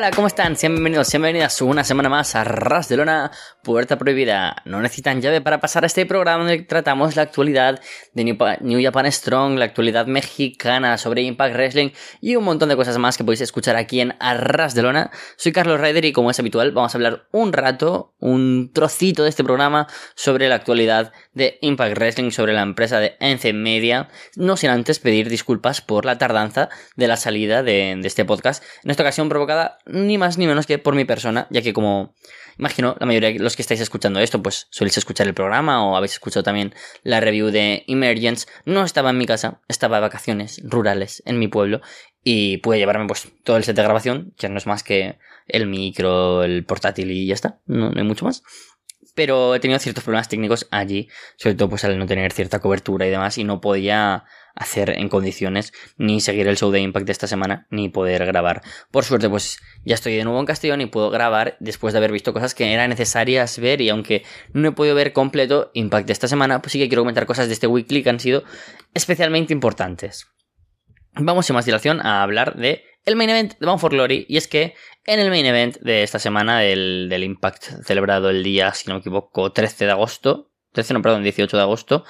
Hola, ¿cómo están? Sean bienvenidos, sean bienvenidas una semana más a Ras de Lona, Puerta Prohibida. No necesitan llave para pasar a este programa donde tratamos la actualidad de New Japan Strong, la actualidad mexicana sobre Impact Wrestling y un montón de cosas más que podéis escuchar aquí en Arras de Lona. Soy Carlos Ryder y como es habitual vamos a hablar un rato, un trocito de este programa sobre la actualidad de Impact Wrestling, sobre la empresa de Ence Media, no sin antes pedir disculpas por la tardanza de la salida de, de este podcast, en esta ocasión provocada ni más ni menos que por mi persona, ya que como imagino la mayoría de los que estáis escuchando esto, pues soléis escuchar el programa o habéis escuchado también la review de Emergence, no estaba en mi casa, estaba de vacaciones rurales en mi pueblo y pude llevarme pues todo el set de grabación, que no es más que el micro, el portátil y ya está, no, hay mucho más. Pero he tenido ciertos problemas técnicos allí, sobre todo pues al no tener cierta cobertura y demás, y no podía hacer en condiciones ni seguir el show de Impact de esta semana, ni poder grabar. Por suerte, pues ya estoy de nuevo en Castellón y puedo grabar después de haber visto cosas que eran necesarias ver, y aunque no he podido ver completo Impact de esta semana, pues sí que quiero comentar cosas de este weekly que han sido especialmente importantes. Vamos sin más dilación a hablar de el main event de Bound for Glory, y es que en el main event de esta semana del, del Impact celebrado el día, si no me equivoco, 13 de agosto, 13 no, perdón, 18 de agosto,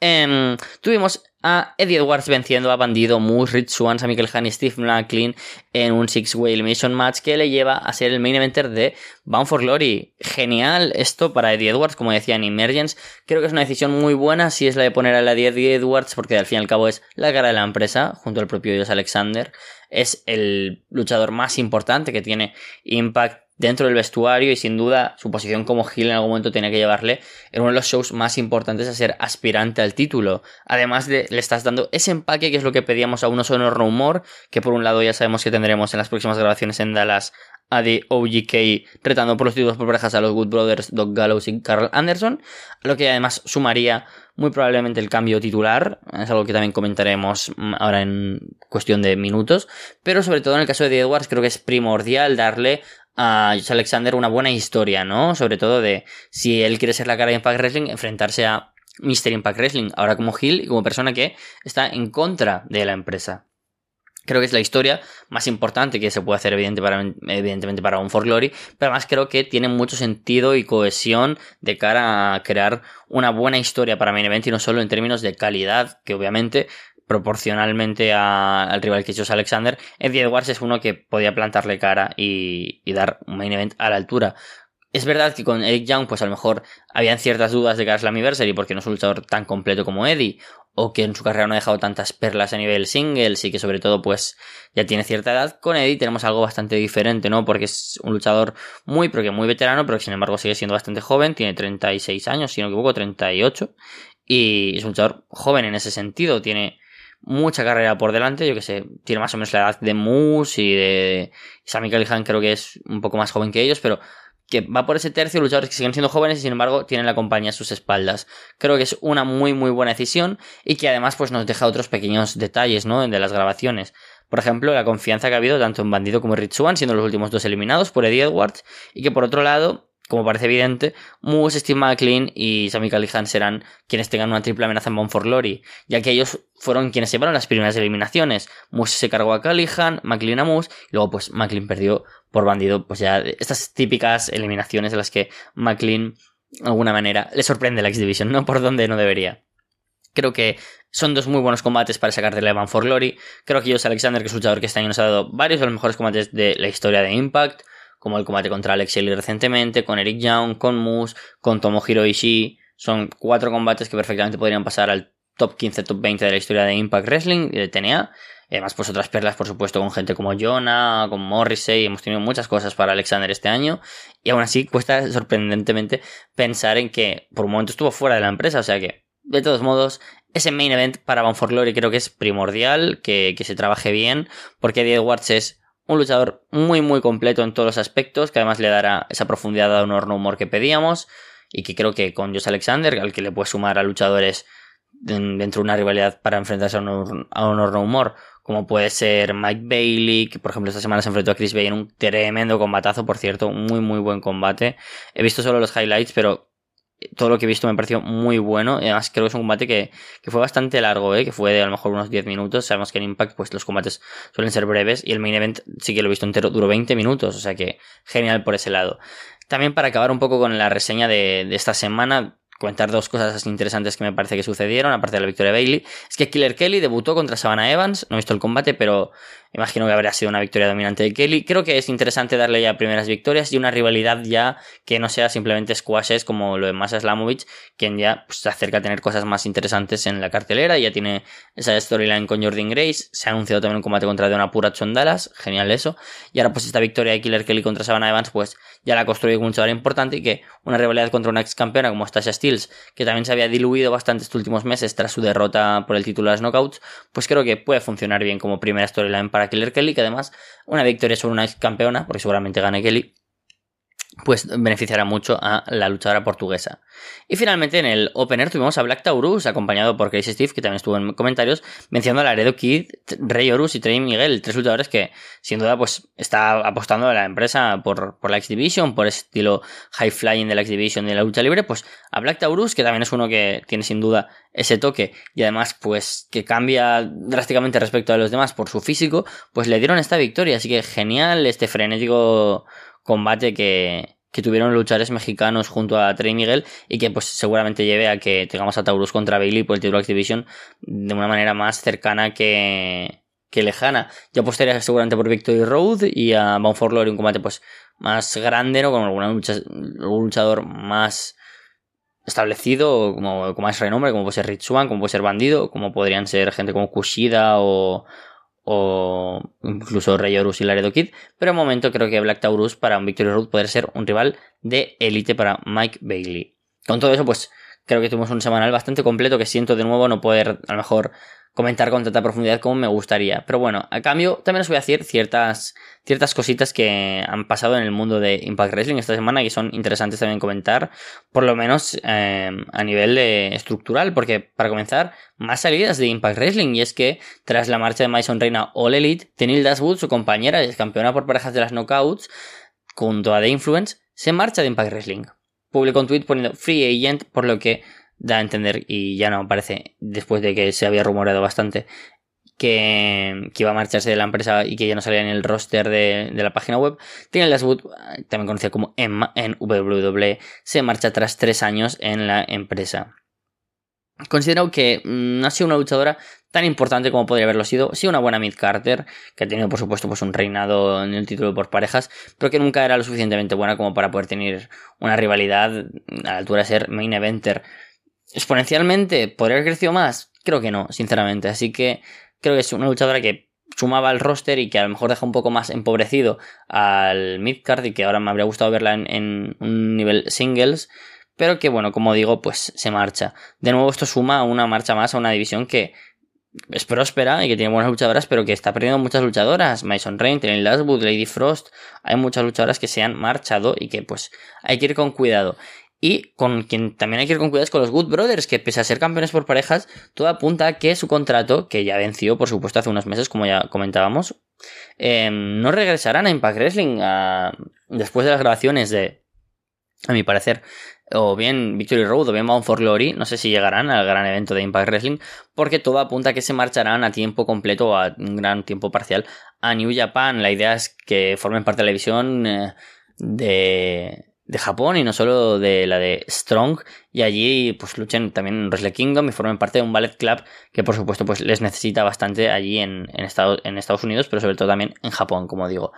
em, tuvimos a Eddie Edwards venciendo a Bandido, Moose, Rich Swans, a Michael Hahn y Steve McLean en un Six-Way Elimination Match que le lleva a ser el main eventer de Bound for Glory. Genial esto para Eddie Edwards, como decía en Emergence. Creo que es una decisión muy buena si es la de poner a la Eddie Edwards, porque al fin y al cabo es la cara de la empresa, junto al propio Josh Alexander. Es el luchador más importante que tiene Impact dentro del vestuario y sin duda su posición como Hill en algún momento tenía que llevarle en uno de los shows más importantes a ser aspirante al título. Además de le estás dando ese empaque que es lo que pedíamos a uno sonoro rumor, que por un lado ya sabemos que tendremos en las próximas grabaciones en Dallas a The OGK retando por los títulos por parejas a los Good Brothers, Doc Gallows y Carl Anderson, lo que además sumaría muy probablemente el cambio titular, es algo que también comentaremos mm, ahora en cuestión de minutos, pero sobre todo en el caso de Edwards creo que es primordial darle a Alexander una buena historia, ¿no? Sobre todo de si él quiere ser la cara de Impact Wrestling, enfrentarse a Mr. Impact Wrestling, ahora como Hill y como persona que está en contra de la empresa. Creo que es la historia más importante que se puede hacer evidentemente para un For Glory, pero además creo que tiene mucho sentido y cohesión de cara a crear una buena historia para Main Event y no solo en términos de calidad, que obviamente proporcionalmente al rival que es Alexander, Eddie Edwards es uno que podía plantarle cara y, dar un main event a la altura. Es verdad que con Eric Young, pues a lo mejor habían ciertas dudas de cara a Slammiversary porque no es un luchador tan completo como Eddie, o que en su carrera no ha dejado tantas perlas a nivel singles y que sobre todo pues ya tiene cierta edad. Con Eddie tenemos algo bastante diferente, ¿no? Porque es un luchador muy, pero que muy veterano, pero que sin embargo sigue siendo bastante joven, tiene 36 años, si no me equivoco, 38, y es un luchador joven en ese sentido, tiene mucha carrera por delante, yo que sé, tiene más o menos la edad de Moose y de Sammy Callihan creo que es un poco más joven que ellos, pero que va por ese tercio luchadores que siguen siendo jóvenes y sin embargo tienen la compañía a sus espaldas. Creo que es una muy muy buena decisión y que además pues nos deja otros pequeños detalles, ¿no? De las grabaciones. Por ejemplo, la confianza que ha habido tanto en Bandido como en Rich siendo los últimos dos eliminados por Eddie Edwards, y que por otro lado, como parece evidente, Moose, Steve McLean y Sammy Callihan serán quienes tengan una triple amenaza en Bound for Glory, ya que ellos fueron quienes llevaron las primeras eliminaciones. Moose se cargó a Callihan, McLean a Moose, y luego pues McLean perdió por bandido, pues ya estas típicas eliminaciones en las que McLean, de alguna manera, le sorprende la X-Division, no por donde no debería. Creo que son dos muy buenos combates para sacar de la Bound for Glory. Creo que Josh Alexander, que es un luchador que este año nos ha dado varios de los mejores combates de la historia de Impact como el combate contra Alex Shelley recientemente, con Eric Young, con Moose, con Tomohiro Ishii. Son cuatro combates que perfectamente podrían pasar al top 15, top 20 de la historia de Impact Wrestling y de TNA. además, pues otras perlas, por supuesto, con gente como Jonah, con Morrissey. Hemos tenido muchas cosas para Alexander este año. Y aún así, cuesta sorprendentemente pensar en que por un momento estuvo fuera de la empresa. O sea que, de todos modos, ese main event para Bound for creo que es primordial, que, que se trabaje bien, porque Eddie Edwards es un luchador muy muy completo en todos los aspectos, que además le dará esa profundidad a un horno humor que pedíamos y que creo que con Josh Alexander, al que le puede sumar a luchadores dentro de una rivalidad para enfrentarse a un, a un horno humor, como puede ser Mike Bailey, que por ejemplo esta semana se enfrentó a Chris Bay en un tremendo combatazo, por cierto, muy muy buen combate. He visto solo los highlights, pero todo lo que he visto me pareció muy bueno. Además creo que es un combate que, que fue bastante largo, ¿eh? que fue de a lo mejor unos 10 minutos. Sabemos que en Impact pues los combates suelen ser breves y el main event sí que lo he visto entero, duró 20 minutos, o sea que genial por ese lado. También para acabar un poco con la reseña de, de esta semana, comentar dos cosas interesantes que me parece que sucedieron, aparte de la victoria de Bailey. Es que Killer Kelly debutó contra Savannah Evans, no he visto el combate, pero imagino que habría sido una victoria dominante de Kelly. Creo que es interesante darle ya primeras victorias y una rivalidad ya que no sea simplemente squashes como lo de Masa Slamovich, quien ya pues, se acerca a tener cosas más interesantes en la cartelera. Ya tiene esa storyline con Jordan Grace. Se ha anunciado también un combate contra Deona Purrazzo Chondalas, genial eso. Y ahora pues esta victoria de Killer Kelly contra Savannah Evans, pues ya la construye con un chaval importante y que una rivalidad contra una ex campeona como Stasha Steels, que también se había diluido bastante estos últimos meses tras su derrota por el título de las knockouts, pues creo que puede funcionar bien como primera storyline para Killer Kelly, que además una victoria sobre una ex campeona, porque seguramente gane Kelly, pues beneficiará mucho a la luchadora portuguesa. Y finalmente en el opener tuvimos a Black Taurus, acompañado por Crazy Steve, que también estuvo en comentarios, mencionando a Laredo Kid, Rey Horus y Trey Miguel, tres luchadores que sin duda pues está apostando a la empresa por, por la X Division, por ese estilo high flying de la X Division de la lucha libre, pues a Black Taurus, que también es uno que tiene sin duda ese toque y además pues que cambia drásticamente respecto a los demás por su físico, pues le dieron esta victoria, así que genial este frenético combate que, que tuvieron luchadores mexicanos junto a Trey Miguel y que pues seguramente lleve a que tengamos a Taurus contra Bailey por el título Activision de una manera más cercana que, que lejana. Yo apostaría seguramente por Victory Road y a Bound for Glory un combate pues más grande, ¿no? Con alguna lucha, algún luchador más establecido, como, con más renombre, como puede ser Ritsuan, como puede ser Bandido, como podrían ser gente como Kushida o, o incluso Rey Horus y Laredo Kid, pero de momento creo que Black Taurus para un Victory Road puede ser un rival de élite para Mike Bailey. Con todo eso, pues creo que tuvimos un semanal bastante completo que siento de nuevo no poder a lo mejor comentar con tanta profundidad como me gustaría. Pero bueno, a cambio también os voy a decir ciertas, ciertas cositas que han pasado en el mundo de Impact Wrestling esta semana que son interesantes también comentar, por lo menos eh, a nivel estructural, porque para comenzar, más salidas de Impact Wrestling y es que tras la marcha de Mason Reina All Elite, Tenil Dashwood, su compañera y campeona por parejas de las knockouts, junto a The Influence, se marcha de Impact Wrestling. Publicó un tweet poniendo Free Agent, por lo que da a entender, y ya no parece, después de que se había rumoreado bastante, que, iba a marcharse de la empresa y que ya no salía en el roster de, la página web. Tiene Laswood, también conocida como Emma en WWE, se marcha tras tres años en la empresa. Considero que no ha sido una luchadora tan importante como podría haberlo sido. Sí, una buena Mid Carter, que ha tenido por supuesto pues un reinado en el título por parejas, pero que nunca era lo suficientemente buena como para poder tener una rivalidad a la altura de ser main eventer exponencialmente, ¿podría haber crecido más? Creo que no, sinceramente. Así que creo que es una luchadora que sumaba al roster y que a lo mejor deja un poco más empobrecido al midcard y que ahora me habría gustado verla en, un nivel singles. Pero que bueno, como digo, pues se marcha. De nuevo esto suma una marcha más a una división que es próspera y que tiene buenas luchadoras, pero que está perdiendo muchas luchadoras. Mason Rain, Tenny Laswood, Lady Frost. Hay muchas luchadoras que se han marchado y que pues hay que ir con cuidado. Y con quien también hay que ir con cuidado es con los Good Brothers, que pese a ser campeones por parejas, todo apunta a que su contrato, que ya venció, por supuesto, hace unos meses, como ya comentábamos, em, no regresarán a Impact Wrestling después de las grabaciones de, a mi parecer, o bien Victory Road o bien Bound for Glory, no sé si llegarán al gran evento de Impact Wrestling, porque todo apunta a que se marcharán a tiempo completo o a un gran tiempo parcial a New Japan. La idea es que formen parte de la división eh, de de Japón y no solo de la de Strong. Y allí pues luchen también en Wrestle Kingdom y formen parte de un ballet club que por supuesto pues les necesita bastante allí en, Estados, en Estados Unidos pero sobre todo también en Japón como digo.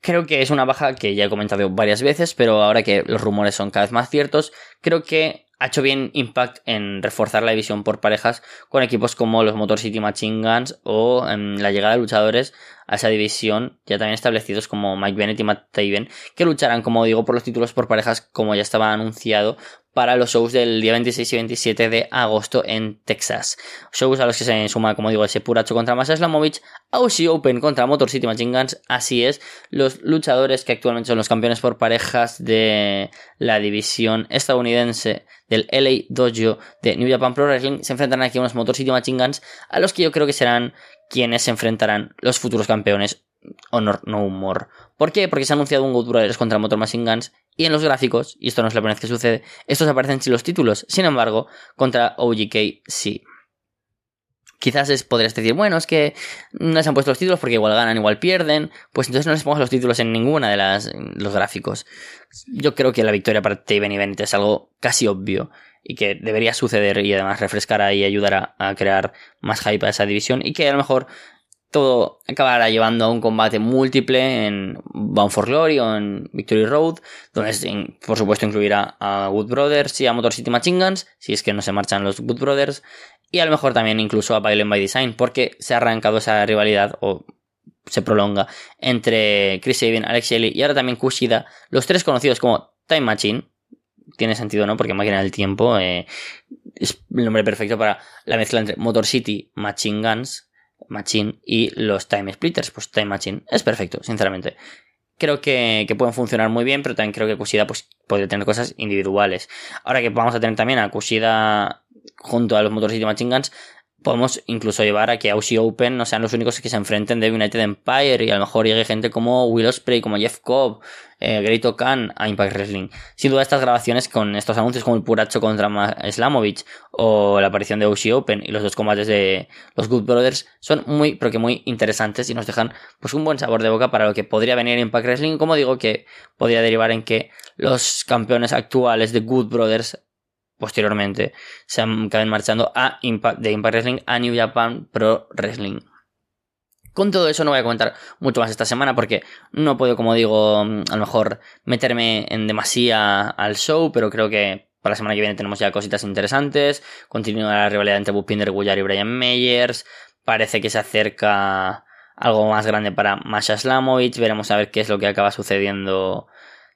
Creo que es una baja que ya he comentado varias veces pero ahora que los rumores son cada vez más ciertos creo que ha hecho bien Impact en reforzar la división por parejas con equipos como los Motor City Machine Guns o en la llegada de luchadores a esa división ya también establecidos como Mike Bennett y Matt Taven que lucharán como digo por los títulos por parejas como ya estaba anunciado para los shows del día 26 y 27 de agosto en Texas. Shows a los que se suma, como digo, ese Puracho contra Masa Slamovich, Aussie Open contra Motor City Machine Guns, así es, los luchadores que actualmente son los campeones por parejas de la división estadounidense del LA Dojo de New Japan Pro Wrestling se enfrentarán aquí a unos Motor City Machine Guns a los que yo creo que serán quienes se enfrentarán los futuros campeones Honor No Humor. ¿Por qué? Porque se ha anunciado un Good Brothers contra Motor Machine Guns Y en los gráficos, y esto no es la primera vez que sucede, estos aparecen sin los títulos. Sin embargo, contra OGK sí. Quizás es, podrías decir, bueno, es que no les han puesto los títulos porque igual ganan, igual pierden. Pues entonces no les pongas los títulos en ninguna de las los gráficos. Yo creo que la victoria para Taven y Bennett es algo casi obvio y que debería suceder y además refrescar ahí y ayudar a, crear más hype a esa división y que a lo mejor todo acabará llevando a un combate múltiple en Bound for Glory o en Victory Road, donde por supuesto incluirá a Wood Brothers y a Motor City Machine Guns, si es que no se marchan los Wood Brothers, y a lo mejor también incluso a Violent by Design, porque se ha arrancado esa rivalidad o se prolonga entre Chris Sabin, Alex Shelley y ahora también Kushida, los tres conocidos como Time Machine, tiene sentido, ¿no? Porque máquina del tiempo eh, es el nombre perfecto para la mezcla entre Motor City, Machine Guns, Machine y los Time Splitters. Pues Time Machine es perfecto, sinceramente. Creo que, pueden funcionar muy bien, pero también creo que Kushida pues, podría tener cosas individuales. Ahora que vamos a tener también a Kushida junto a los Motor City Machine Guns, podemos incluso llevar a que Aussie Open no sean los únicos que se enfrenten de United Empire y a lo mejor llegue gente como Will Ospreay, como Jeff Cobb, eh, Great Khan a Impact Wrestling. Sin duda estas grabaciones con estos anuncios como el Puracho contra Slamovich o la aparición de Aussie Open y los dos combates de los Good Brothers son muy, pero que muy interesantes y nos dejan pues un buen sabor de boca para lo que podría venir Impact Wrestling. Como digo que podría derivar en que los campeones actuales de Good Brothers posteriormente se acaben marchando a Impact, de Impact Wrestling a New Japan Pro Wrestling. Con todo eso no voy a comentar mucho más esta semana porque no puedo, como digo, a lo mejor meterme en demasía al show, pero creo que para la semana que viene tenemos ya cositas interesantes. Continúa la rivalidad entre Bupinder Gullar y Brian Meyers. Parece que se acerca algo más grande para Masha Slamovich. Veremos a ver qué es lo que acaba sucediendo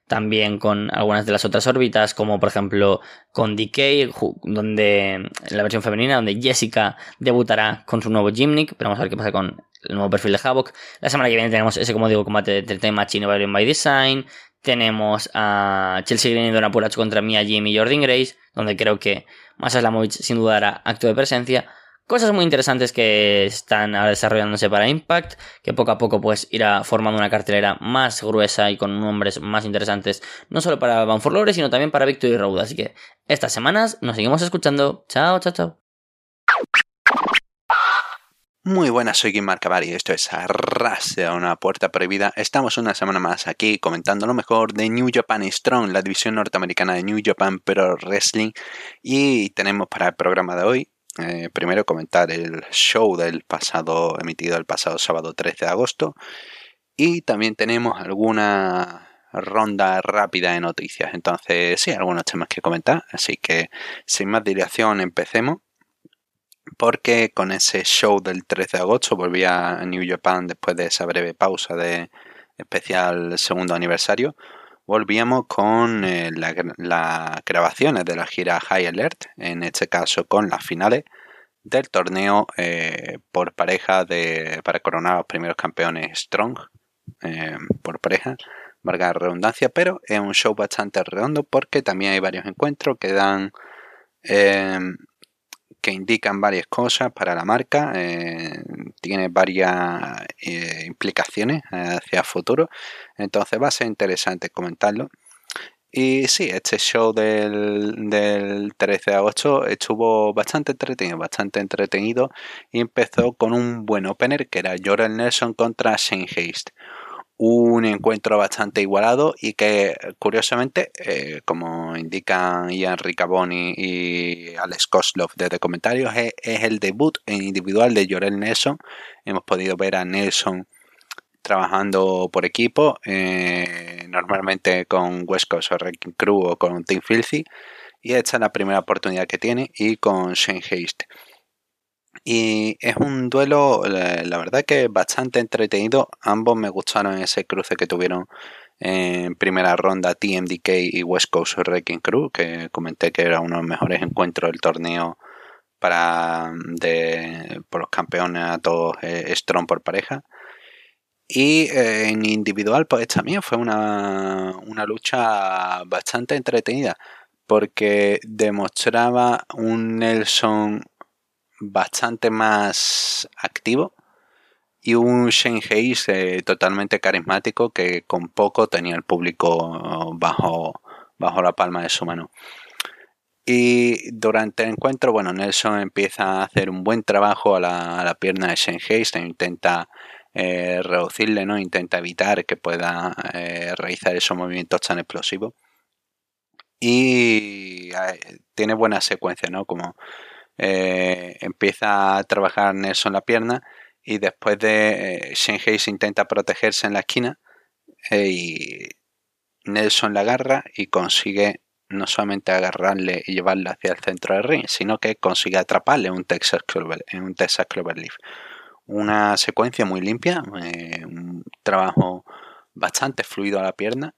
también con algunas de las otras órbitas, como por ejemplo con Decay, donde la versión femenina, donde Jessica debutará con su nuevo Gymnic, pero vamos a ver qué pasa con el nuevo perfil de Havoc. La semana que viene tenemos ese, como digo, combate de tema by Design. Tenemos a Chelsea Green y Donna Puracho contra Mia Jim y Jordan Grace, donde creo que Masa Slamovich sin duda hará acto de presencia. Cosas muy interesantes que están ahora desarrollándose para Impact, que poco a poco pues irá formando una cartelera más gruesa y con nombres más interesantes, no solo para Bound for Glory, sino también para Victory Road. Así que estas semanas nos seguimos escuchando. Chao, chao, chao. Muy buenas, soy Kim Marcavari, esto es Arras de una puerta prohibida. Estamos una semana más aquí comentando lo mejor de New Japan Strong, la división norteamericana de New Japan Pro Wrestling. Y tenemos para el programa de hoy eh, primero comentar el show del pasado, emitido el pasado sábado 13 de agosto. Y también tenemos alguna ronda rápida de noticias. Entonces, sí, algunos temas que comentar. Así que, sin más dilación, empecemos. Porque con ese show del 13 de agosto volví a New Japan después de esa breve pausa de especial segundo aniversario volvíamos con eh, las grabaciones de la gira High Alert, en este caso con las finales del torneo eh, por pareja de, para coronar a los primeros campeones Strong eh, por pareja, valga redundancia, pero es un show bastante redondo porque también hay varios encuentros que dan que indican varias cosas para la marca, eh, tiene varias eh, implicaciones hacia el futuro, entonces va a ser interesante comentarlo. Y sí, este show del, del 13 de agosto estuvo bastante entretenido, bastante entretenido y empezó con un buen opener que era Jordan Nelson contra Shane Haste un encuentro bastante igualado y que curiosamente, eh, como indican Ian Ricaboni y Alex Koslov desde comentarios, es, el debut individual de Jorel Nelson. Hemos podido ver a Nelson trabajando por equipo, eh, normalmente con West Coast o Wrecking Crew o con Team Filthy. Y esta es la primera oportunidad que tiene y con Shane Haste. Y es un duelo, la verdad que bastante entretenido. Ambos me gustaron ese cruce que tuvieron en primera ronda TMDK y West Coast Wrecking Crew, que comenté que era uno de los mejores encuentros del torneo para de, por los campeones a todos eh, Strong por pareja. Y eh, en individual, pues también fue una, una lucha bastante entretenida, porque demostraba un Nelson bastante más activo y un Shane Hayes eh, totalmente carismático que con poco tenía el público bajo, bajo la palma de su mano. Y durante el encuentro, bueno, Nelson empieza a hacer un buen trabajo a la, pierna de Shane Hayes, e intenta eh, reducirle, ¿no? Intenta evitar que pueda eh, realizar esos movimientos tan explosivos. Y tiene buena secuencia, ¿no? Como empieza a trabajar Nelson la pierna y después de eh, intenta protegerse en la esquina eh, y Nelson la agarra y consigue no solamente agarrarle y llevarla hacia el centro del ring, sino que consigue atraparle un Texas, Clover, en un Texas Cloverleaf. Una secuencia muy limpia, eh, un trabajo bastante fluido a la pierna.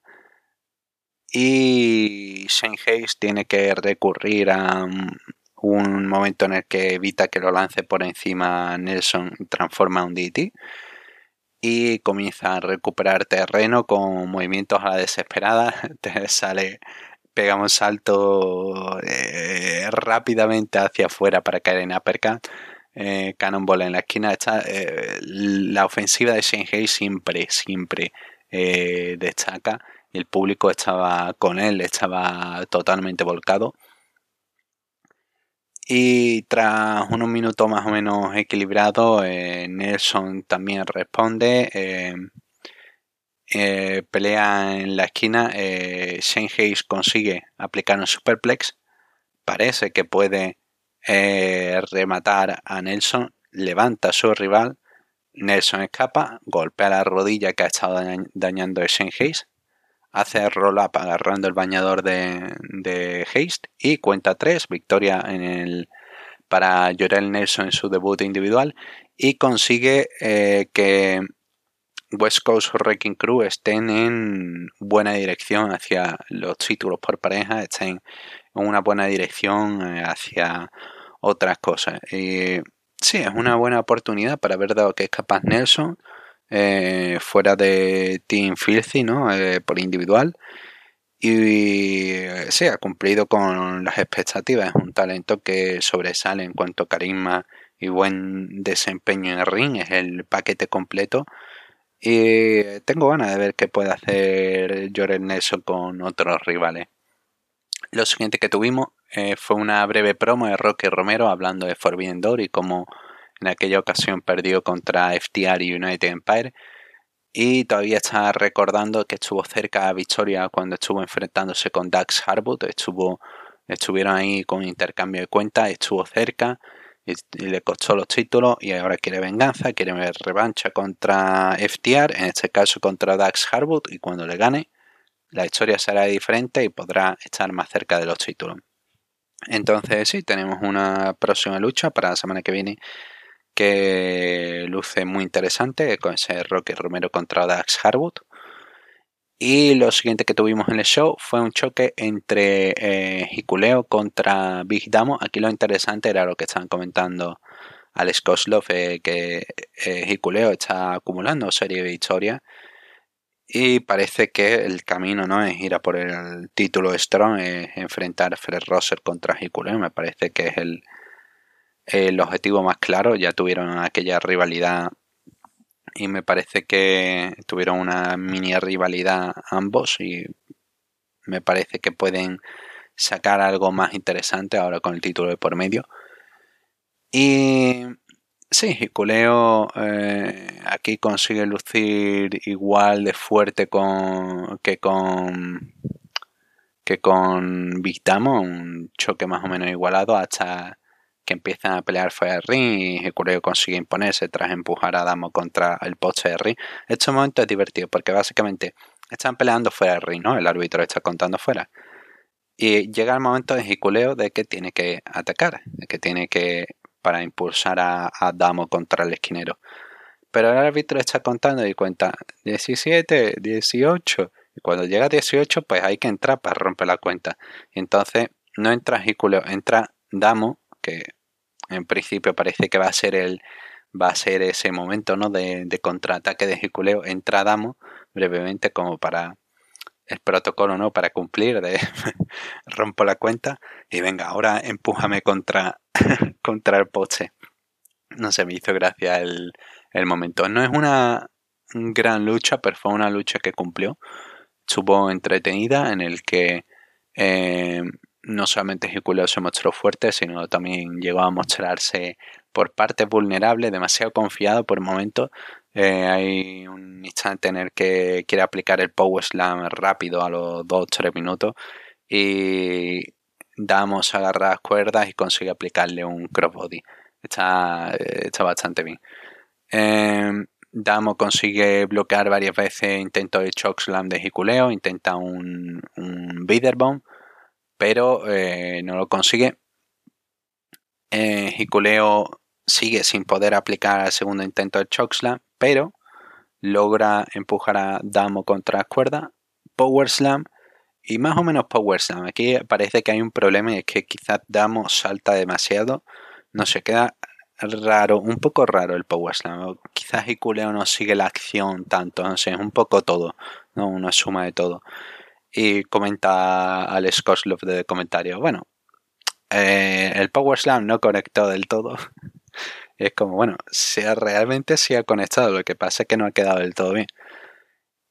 Y Shane Hayes tiene que recurrir a, un momento en el que evita que lo lance por encima Nelson transforma un DT y comienza a recuperar terreno con movimientos a la desesperada. Te sale pega un salto eh, rápidamente hacia afuera para caer en uppercut. Eh, Cannonball en la esquina. Está, eh, la ofensiva de Shanghai siempre siempre eh, destaca. El público estaba con él estaba totalmente volcado y tras unos minutos más o menos equilibrados, eh, Nelson también responde. Eh, eh, pelea en la esquina. Shane Hayes consigue aplicar un superplex. Parece que puede rematar a Nelson. Levanta a su rival. Nelson escapa, golpea la rodilla que ha estado dañando a Shane Hayes hace roll-up agarrando el bañador de, de Haste y cuenta 3, victoria en el, para Jorel Nelson en su debut individual y consigue eh, que West Coast Wrecking Crew estén en buena dirección hacia los títulos por pareja, estén en una buena dirección eh, hacia otras cosas. Y sí, es una buena oportunidad para ver dado que es capaz Nelson eh, fuera de Team Filthy, ¿no? Eh, por individual. Y sí, ha cumplido con las expectativas. Es un talento que sobresale en cuanto a carisma y buen desempeño en el ring. Es el paquete completo. Y tengo ganas de ver qué puede hacer Jorel Nelson con otros rivales. Lo siguiente que tuvimos eh, fue una breve promo de Rocky Romero hablando de Forbidden Door y cómo en aquella ocasión perdió contra FTR y United Empire. Y todavía está recordando que estuvo cerca a victoria cuando estuvo enfrentándose con Dax Harwood. Estuvo, estuvieron ahí con intercambio de cuentas, estuvo cerca y, le costó los títulos. Y ahora quiere venganza, quiere ver revancha contra FTR, en este caso contra Dax Harwood. Y cuando le gane, la historia será diferente y podrá estar más cerca de los títulos. Entonces, sí, tenemos una próxima lucha para la semana que viene luce muy interesante con ese Rocky Romero contra Dax Harwood. Y lo siguiente que tuvimos en el show fue un choque entre eh, Hikuleo contra Big Damo. Aquí lo interesante era lo que estaban comentando Alex Koslov, eh, que eh, Hikuleo está acumulando serie de victorias. Y parece que el camino no es ir a por el título Strong, es enfrentar a Fred Rosser contra Hikuleo. Me parece que es el, el objetivo más claro. Ya tuvieron aquella rivalidad y me parece que tuvieron una mini rivalidad ambos y me parece que pueden sacar algo más interesante ahora con el título de por medio. Y sí, Hikuleo eh, aquí consigue lucir igual de fuerte con, que con que con Victamo, un choque más o menos igualado hasta que empiezan a pelear fuera del ring y Hikuleo consigue imponerse tras empujar a Damo contra el poste de ring. Este momento es divertido porque básicamente están peleando fuera del ring, ¿no? El árbitro está contando fuera. Y llega el momento de Hikuleo de que tiene que atacar, de que tiene que para impulsar a, Damo contra el esquinero. Pero el árbitro está contando y cuenta 17, 18. Y cuando llega a 18, pues hay que entrar para romper la cuenta. Y entonces no entra Hikuleo, entra Damo que en principio parece que va a ser el va a ser ese momento ¿no? de, contraataque de Hikuleo entra Damo brevemente como para el protocolo no para cumplir de rompo la cuenta y venga ahora empújame contra contra el poche no se me hizo gracia el, el momento. No es una gran lucha, pero fue una lucha que cumplió. Estuvo entretenida en el que eh, no solamente Hikuleo se mostró fuerte, sino también llegó a mostrarse por partes vulnerables, demasiado confiado por momentos. Eh, hay un instante en el que quiere aplicar el Power Slam rápido a los 2-3 minutos y damos agarrar cuerdas y consigue aplicarle un crossbody. Está, está bastante bien. Em, Damo consigue bloquear varias veces intentos de Chokeslam de Hikuleo, intenta un, un Bomb, pero eh, no lo consigue. Eh, Hikuleo sigue sin poder aplicar el segundo intento de Chokeslam, pero logra empujar a Damo contra la cuerda, Power Slam y más o menos Power Slam. Aquí parece que hay un problema y es que quizás Damo salta demasiado, no se queda raro, un poco raro el Power Slam. Quizás Hikuleo no sigue la acción tanto, no sé, es un poco todo, ¿no? una suma de todo. Y comenta Alex Koslov de comentario, bueno, eh, el Power Slam no conectó del todo. es como, bueno, sea realmente se ha conectado, lo que pasa es que no ha quedado del todo bien.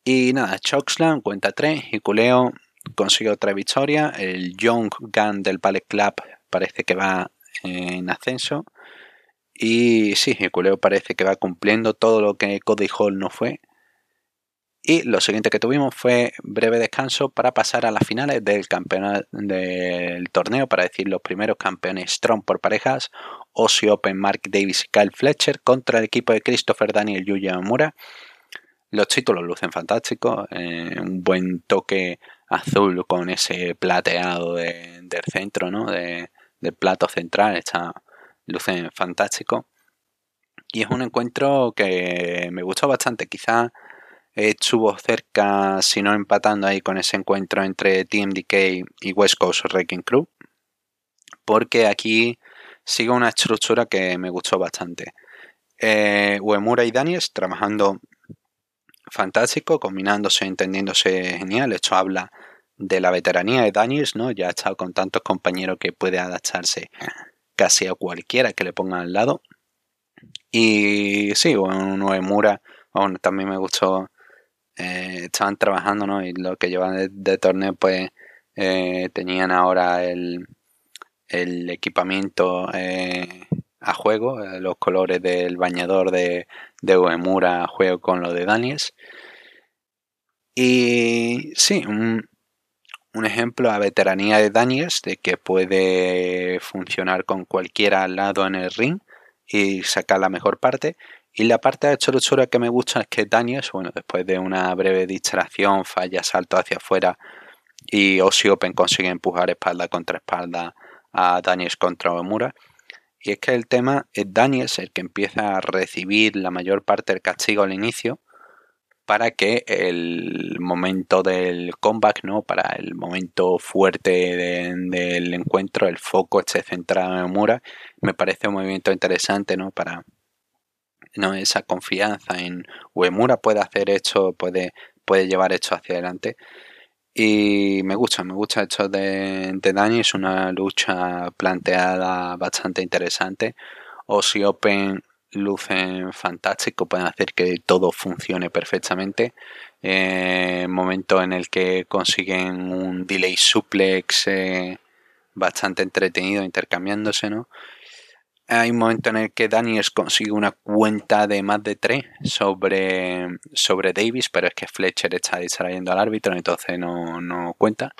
Y nada, Chokeslam cuenta 3, Hikuleo consigue otra victoria, el Young Gun del Ballet Club parece que va en ascenso y sí, Hikuleo parece que va cumpliendo todo lo que Cody Hall no fue. Y lo siguiente que tuvimos fue breve descanso para pasar a las finales del campeonato del torneo, para decir los primeros campeones Strong por parejas, Ossie Open, Mark Davis y Kyle Fletcher contra el equipo de Christopher Daniel Yuya Amura. Los títulos lucen fantásticos, eh, un buen toque azul con ese plateado del centro, ¿no? De, del plato central, está luce fantástico. Y es un encuentro que me gustó bastante. Quizá estuvo cerca, si no empatando ahí con ese encuentro entre TMDK y West Coast Wrecking Crew. Porque aquí sigue una estructura que me gustó bastante. Eh, Uemura y Daniels trabajando fantástico, combinándose, entendiéndose genial. Esto habla de la veteranía de Daniels, ¿no? Ya ha estado con tantos compañeros que puede adaptarse casi a cualquiera que le pongan al lado. Y sí, bueno, Uemura, también me gustó. Eh, estaban trabajando, ¿no? Y lo que llevan de, torneo, pues eh, tenían ahora el, el equipamiento eh, a juego, los colores del bañador de, de Uemura a juego con lo de Daniels. Y sí, un, un ejemplo a veteranía de Daniels de que puede funcionar con cualquiera al lado en el ring y sacar la mejor parte. Y la parte de chorosura que me gusta es que Daniels, bueno, después de una breve distracción, falla salto hacia afuera y Ossie Open consigue empujar espalda contra espalda a Daniels contra Omura. Y es que el tema es Daniels el que empieza a recibir la mayor parte del castigo al inicio para que el momento del comeback, ¿no? Para el momento fuerte del encuentro, el foco esté centrado en Mura. Me parece un movimiento interesante, ¿no? Para ¿no? esa confianza en Uemura puede hacer esto, puede, puede llevar esto hacia adelante. Y me gusta, me gusta esto de, de es una lucha planteada bastante interesante. O si Open lucen fantástico, pueden hacer que todo funcione perfectamente. Eh, momento en el que consiguen un delay suplex eh, bastante entretenido intercambiándose, ¿no? Hay un momento en el que Daniels consigue una cuenta de más de 3 sobre, sobre Davis, pero es que Fletcher está distrayendo al árbitro, entonces no, no cuenta.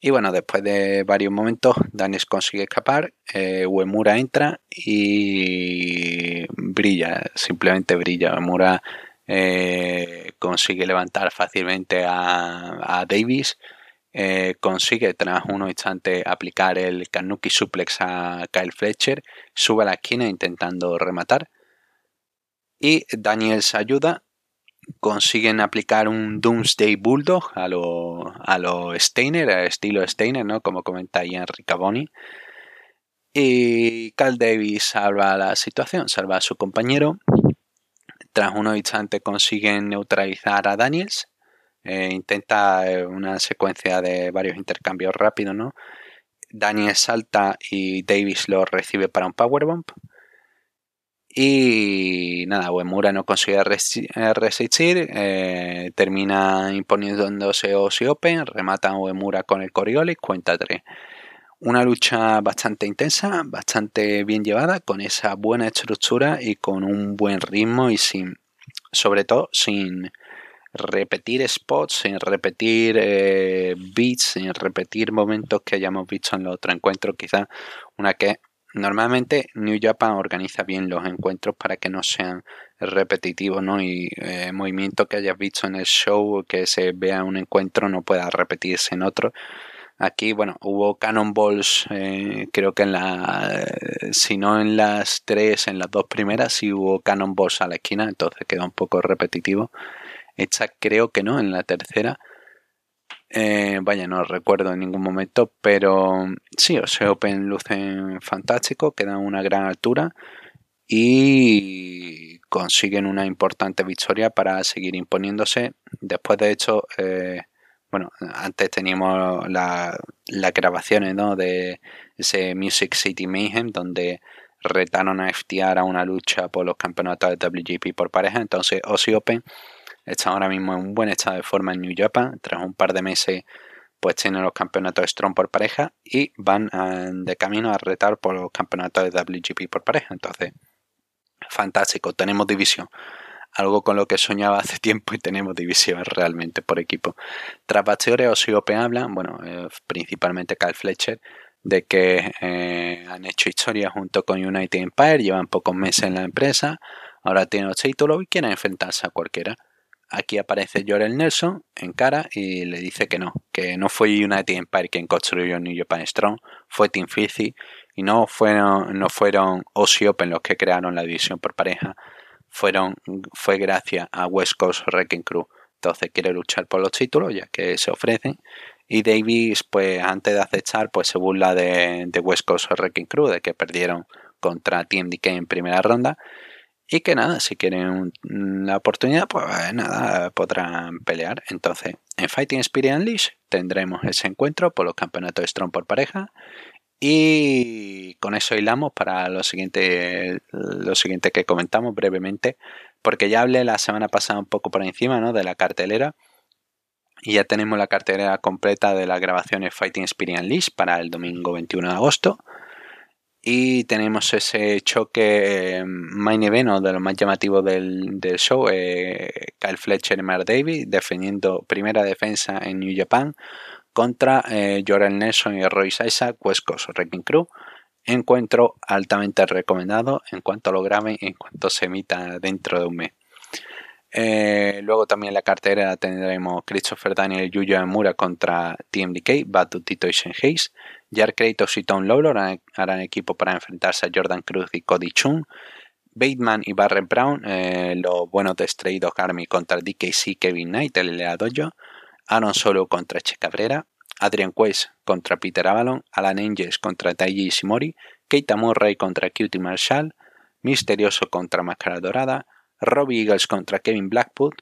Y bueno, después de varios momentos, Danis consigue escapar, eh, Uemura entra y brilla, simplemente brilla. Uemura eh, consigue levantar fácilmente a, Davis, eh, consigue tras unos instantes aplicar el Kanuki suplex a Kyle Fletcher, sube a la esquina intentando rematar. Y Daniels ayuda consiguen aplicar un Doomsday Bulldog a lo, a lo Steiner, estilo Steiner, ¿no? Como comenta Ian Riccaboni. Y Cal Davis salva la situación, salva a su compañero. Tras unos instantes consiguen neutralizar a Daniels. Eh, intenta eh, una secuencia de varios intercambios rápidos, ¿no? Daniels salta y Davis lo recibe para un powerbomb. Y nada, Uemura no consigue eh, resistir, eh, termina imponiéndose Osi Open, remata a Uemura con el Coriolis, cuenta 3. Una lucha bastante intensa, bastante bien llevada, con esa buena estructura y con un buen ritmo y sin, sobre todo, sin repetir spots, sin repetir eh, beats, sin repetir momentos que hayamos visto en los otros encuentros. Quizá una que normalmente New Japan organiza bien los encuentros para que no sean repetitivos, ¿no? Y eh, movimiento que hayas visto en el show, que se vea en un encuentro, no pueda repetirse en otro. Aquí, bueno, hubo cannonballs, eh, creo que en la, si no en las tres, en las dos primeras, sí hubo cannonballs a la esquina, entonces quedó un poco repetitivo. Esta creo que no, en la tercera. Eh, vaya, no recuerdo en ningún momento, pero sí, o sea, Open lucen fantástico, quedan una gran altura y consiguen una importante victoria para seguir imponiéndose. Después, de hecho, eh, bueno, antes teníamos las grabaciones ¿no? de ese Music City Mayhem, donde retaron a FTR a una lucha por los campeonatos de WGP por pareja. Entonces, Aussie Open está ahora mismo en un buen estado de forma en New Japan. Tras un par de meses, pues tienen los campeonatos Strong por pareja y van ah, de camino a retar por los campeonatos de WGP por pareja. Entonces, fantástico, tenemos división algo con lo que soñaba hace tiempo y tenemos divisiones realmente por equipo. Tras Bastidores, Osiope habla, bueno, eh, principalmente Kyle Fletcher, de que eh, han hecho historia junto con United Empire, llevan pocos meses en la empresa, ahora tienen los títulos y quieren enfrentarse a cualquiera. Aquí aparece Jorel Nelson en cara y le dice que no, que no fue United Empire quien construyó New Japan Strong, fue Team Fizzy y no fueron, no fueron Open los que crearon la división por pareja, fueron, fue gracias a West Coast Wrecking Crew. Entonces quiere luchar por los títulos ya que se ofrecen. Y Davis, pues antes de aceptar, pues se burla de, West Coast Wrecking Crew, de que perdieron contra TMDK en primera ronda. Y que nada, si quieren la oportunidad, pues nada, podrán pelear. Entonces, en Fighting Spirit Unleashed tendremos ese encuentro por los campeonatos de Strong por pareja y con eso hilamos para lo siguiente, lo siguiente que comentamos brevemente, porque ya hablé la semana pasada un poco por encima ¿no? de la cartelera. Y ya tenemos la cartelera completa de las grabaciones Fighting Spirit Unleashed para el domingo 21 de agosto. Y tenemos ese choque eh, main event de lo más llamativo del, show, eh, Kyle Fletcher y Mark Davis defendiendo primera defensa en New Japan contra eh, Nelson y Royce Isaac, West Coast Wrecking Crew. Encuentro altamente recomendado en cuanto lo graben y en cuanto se emita dentro de un mes. Eh, luego también en la cartera tendremos Christopher Daniel Yuya Mura contra TMDK, Batu Tito y Hayes. Jar Kratos y Tom Lawlor harán equipo para enfrentarse a Jordan Cruz y Cody Chung. Bateman y Barrett Brown, eh, los buenos Dog Army contra DKC, Kevin Knight, el Dojo. Aaron Solo contra Che Cabrera, Adrian Quest contra Peter Avalon, Alan Angels contra Taiji Ishimori, Keita Murray contra Cutie Marshall, Misterioso contra Máscara Dorada, Robbie Eagles contra Kevin Blackwood.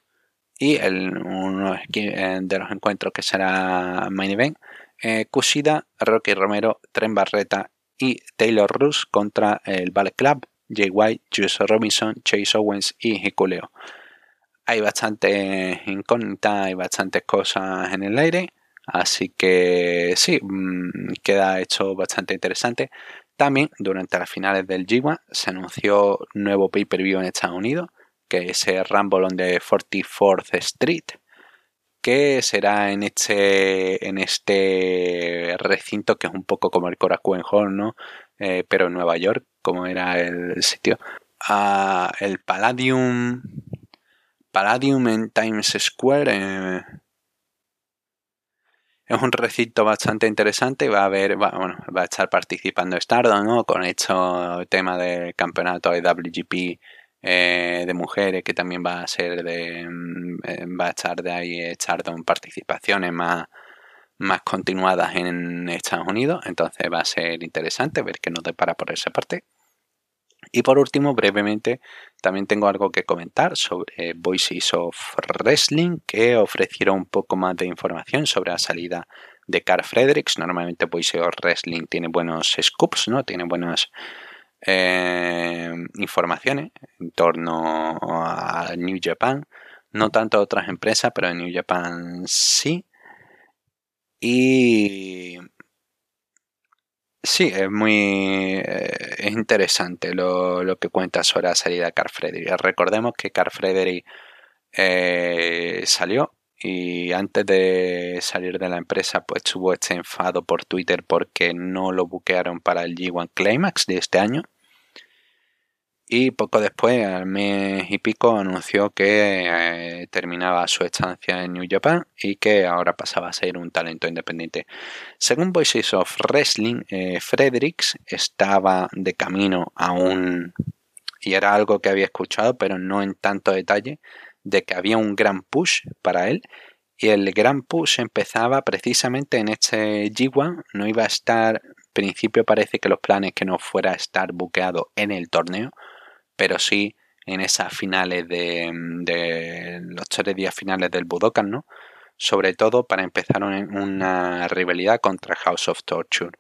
Y el, uno de los encuentros que será main event, eh, Kushida, Rocky Romero, Tren Barreta y Taylor Russ contra el Ballet Club, Jay White, Juice Robinson, Chase Owens y Hikuleo hay bastante incógnita, hay bastantes cosas en el aire. Así que sí, mm, queda hecho bastante interesante. También durante las finales del G1 se anunció nuevo pay-per-view en Estados Unidos, que es el Rumble on the 44th Street, que será en este, en este recinto que es un poco como el Korakuen Hall, ¿no? Eh, pero en Nueva York, como era el sitio. Ah, el Palladium Palladium en Times Square. Eh, es un recinto bastante interesante. Va a haber, bueno, va a estar participando Stardom, ¿no? Con hecho tema del campeonato de WGP eh, de mujeres, que también va a ser de, mm, eh, va a estar de ahí Stardom participaciones más, más continuadas en Estados Unidos. Entonces va a ser interesante ver qué nos depara por esa parte. Y por último, brevemente, también tengo algo que comentar sobre Voices of Wrestling, que ofrecieron un poco más de información sobre la salida de Carl Fredericks. Normalmente Voices of Wrestling tiene buenos scoops, ¿no? Tiene buenos eh, informaciones en torno a New Japan. No tanto a otras empresas, pero en New Japan sí. Y sí, es muy eh, es interesante lo, que cuenta sobre la salida de Carl Frederick. Recordemos que Carl Frederick eh, salió y antes de salir de la empresa pues tuvo este enfado por Twitter porque no lo buquearon para el G1 Climax de este año y poco después, al mes y pico, anunció que eh, terminaba su estancia en New Japan y que ahora pasaba a ser un talento independiente. Según Voices of Wrestling, eh, Fredericks estaba de camino a un... y era algo que había escuchado, pero no en tanto detalle, de que había un gran push para él y el gran push empezaba precisamente en este G1, no iba a estar, principio parece que los planes que no fuera a estar buqueado en el torneo, pero sí en esas finales de, los tres días finales del Budokan, ¿no? Sobre todo para empezar una rivalidad contra House of Torture.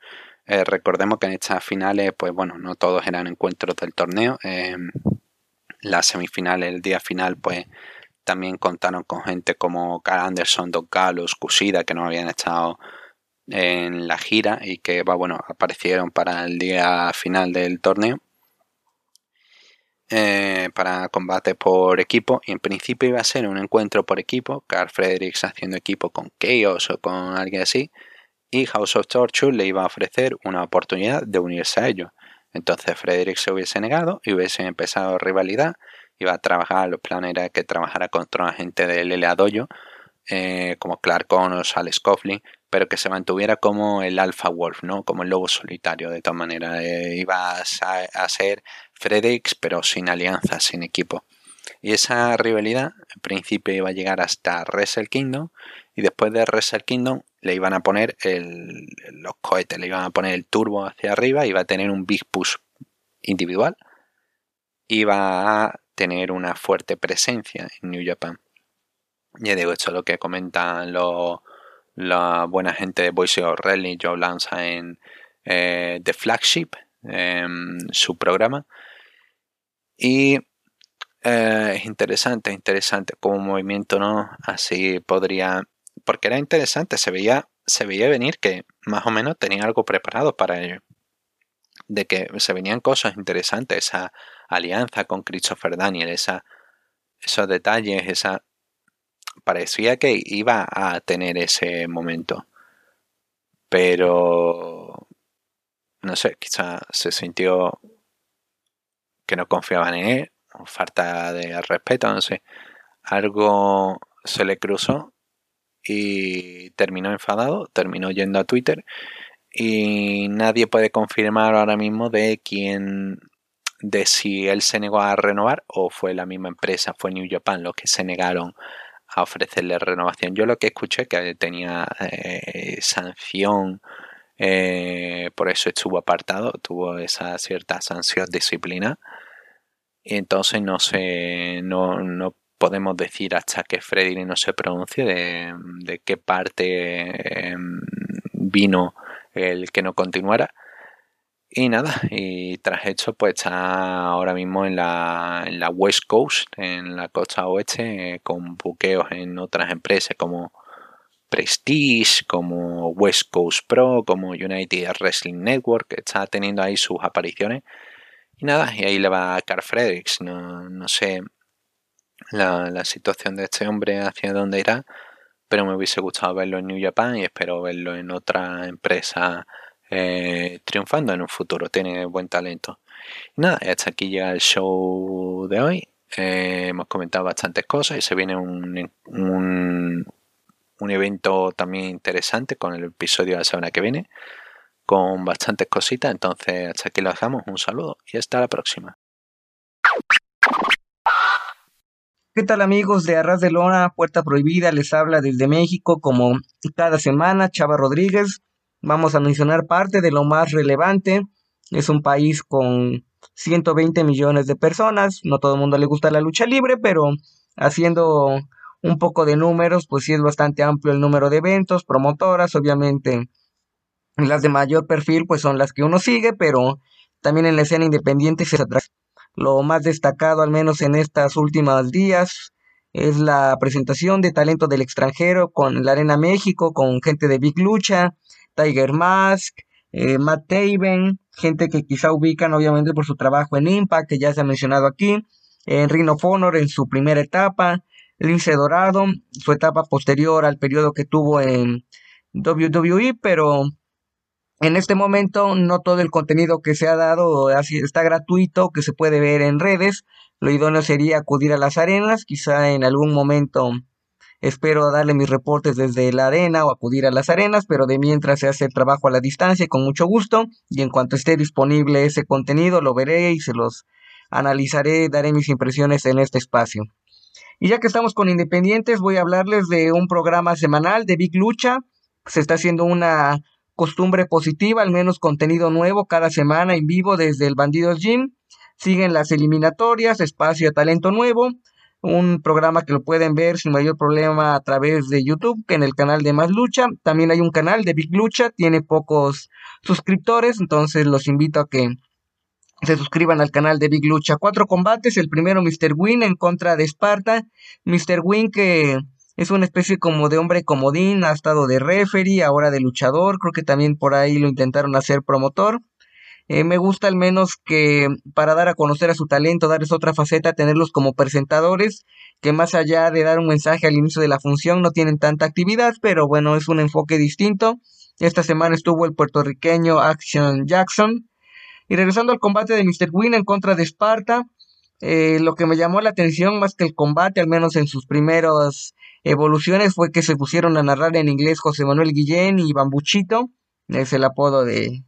Eh, recordemos que en estas finales, pues bueno, no todos eran encuentros del torneo. Eh, las semifinales, el día final, pues también contaron con gente como Carl Anderson, Doc Gallows, Kushida, que no habían estado en la gira y que, bueno, aparecieron para el día final del torneo. Eh, para combate por equipo y en principio iba a ser un encuentro por equipo, Carl Fredericks haciendo equipo con Chaos o con alguien así y House of Torture le iba a ofrecer una oportunidad de unirse a ellos. Entonces Fredericks se hubiese negado y hubiese empezado rivalidad, iba a trabajar, los planes era que trabajara contra un agente del LA Dojo eh, como Clark Connors, Alex Coughlin, pero que se mantuviera como el Alpha Wolf, ¿no? Como el lobo solitario, de todas maneras. Eh, iba a, ser Fredix, pero sin alianza, sin equipo. Y esa rivalidad, en principio, iba a llegar hasta Wrestle Kingdom, y después de Wrestle Kingdom le iban a poner el, los cohetes, le iban a poner el turbo hacia arriba, iba a tener un big push individual, iba a tener una fuerte presencia en New Japan. Ya digo, esto es lo que comentan los la buena gente de Boise O'Reilly, Joe Lanza en eh, The Flagship, su programa. Y eh, es interesante, interesante como movimiento, ¿no? Así podría, porque era interesante, se veía, se veía venir que más o menos tenían algo preparado para ello. De que se venían cosas interesantes, esa alianza con Christopher Daniel, esa, esos detalles, esa parecía que iba a tener ese momento. Pero, no sé, quizá se sintió que no confiaban en él, falta de respeto, no sé. Algo se le cruzó y terminó enfadado, terminó yendo a Twitter y nadie puede confirmar ahora mismo de quién de si él se negó a renovar o fue la misma empresa, fue New Japan los que se negaron a ofrecerle renovación. Yo lo que escuché que tenía eh, sanción, eh, por eso estuvo apartado, tuvo esa cierta sanción disciplina. Y entonces no sé, no, no podemos decir hasta que Freddy no se pronuncie de, de qué parte em, vino el que no continuara. Y nada, y tras esto, pues está ahora mismo en la, en la West Coast, en la costa oeste, con buqueos en otras empresas como Prestige, como West Coast Pro, como United Wrestling Network, está teniendo ahí sus apariciones. Y nada, y ahí le va Carl Fredericks. No, no sé la, la situación de este hombre hacia dónde irá, pero me hubiese gustado verlo en New Japan y espero verlo en otra empresa eh, triunfando en un futuro, tiene buen talento. Y nada, hasta aquí llega el show de hoy. Eh, hemos comentado bastantes cosas y se viene un, un, un, evento también interesante con el episodio de la semana que viene, con bastantes cositas. Entonces, hasta aquí lo dejamos. Un saludo y hasta la próxima. ¿Qué tal amigos de Arras de Lona, Puerta Prohibida? Les habla desde México como cada semana Chava Rodríguez. Vamos a mencionar parte de lo más relevante. Es un país con 120 millones de personas. No todo el mundo le gusta la lucha libre, pero haciendo un poco de números, pues sí es bastante amplio el número de eventos, promotoras, obviamente. Las de mayor perfil, pues son las que uno sigue, pero también en la escena independiente se atrás. Lo más destacado, al menos en estas últimas días, es la presentación de talento del extranjero con la Arena México, con gente de Big Lucha, Tiger Mask, eh, Matt Taven, gente que quizá ubican obviamente por su trabajo en Impact, que ya se ha mencionado aquí, en Rhino Honor en su primera etapa, Lince Dorado, su etapa posterior al periodo que tuvo en WWE, pero en este momento no todo el contenido que se ha dado está gratuito, que se puede ver en redes. Lo idóneo sería acudir a las arenas, quizá en algún momento espero darle mis reportes desde la arena o acudir a las arenas, pero de mientras se hace el trabajo a la distancia con mucho gusto y en cuanto esté disponible ese contenido lo veré y se los analizaré, daré mis impresiones en este espacio. Y ya que estamos con Independientes, voy a hablarles de un programa semanal de Big Lucha. Se está haciendo una costumbre positiva, al menos contenido nuevo cada semana en vivo desde el Bandidos Gym. Siguen las eliminatorias, espacio de talento nuevo, un programa que lo pueden ver sin mayor problema a través de YouTube, en el canal de Más Lucha. También hay un canal de Big Lucha, tiene pocos suscriptores, entonces los invito a que se suscriban al canal de Big Lucha. Cuatro combates, el primero Mr. Win en contra de Sparta. Mr. Win que es una especie como de hombre comodín, ha estado de referee, ahora de luchador, creo que también por ahí lo intentaron hacer promotor. Eh, me gusta al menos que para dar a conocer a su talento, darles otra faceta, tenerlos como presentadores, que más allá de dar un mensaje al inicio de la función no tienen tanta actividad, pero bueno, es un enfoque distinto. Esta semana estuvo el puertorriqueño Action Jackson, y regresando al combate de Mr. Win en contra de Esparta, eh, lo que me llamó la atención más que el combate, al menos en sus primeras evoluciones, fue que se pusieron a narrar en inglés José Manuel Guillén y Bambuchito, es el apodo de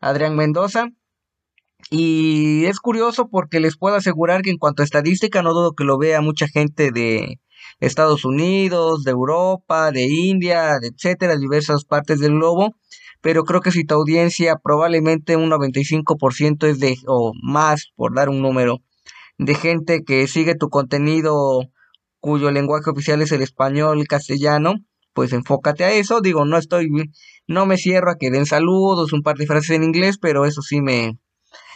Adrián Mendoza. Y es curioso porque les puedo asegurar que en cuanto a estadística no dudo que lo vea mucha gente de Estados Unidos, de Europa, de India, etcétera, diversas partes del globo pero creo que si tu audiencia probablemente un 95% es de, o más, por dar un número, de gente que sigue tu contenido cuyo lenguaje oficial es el español y castellano, pues enfócate a eso. Digo, no estoy, no me cierro a que den saludos, un par de frases en inglés, pero eso sí me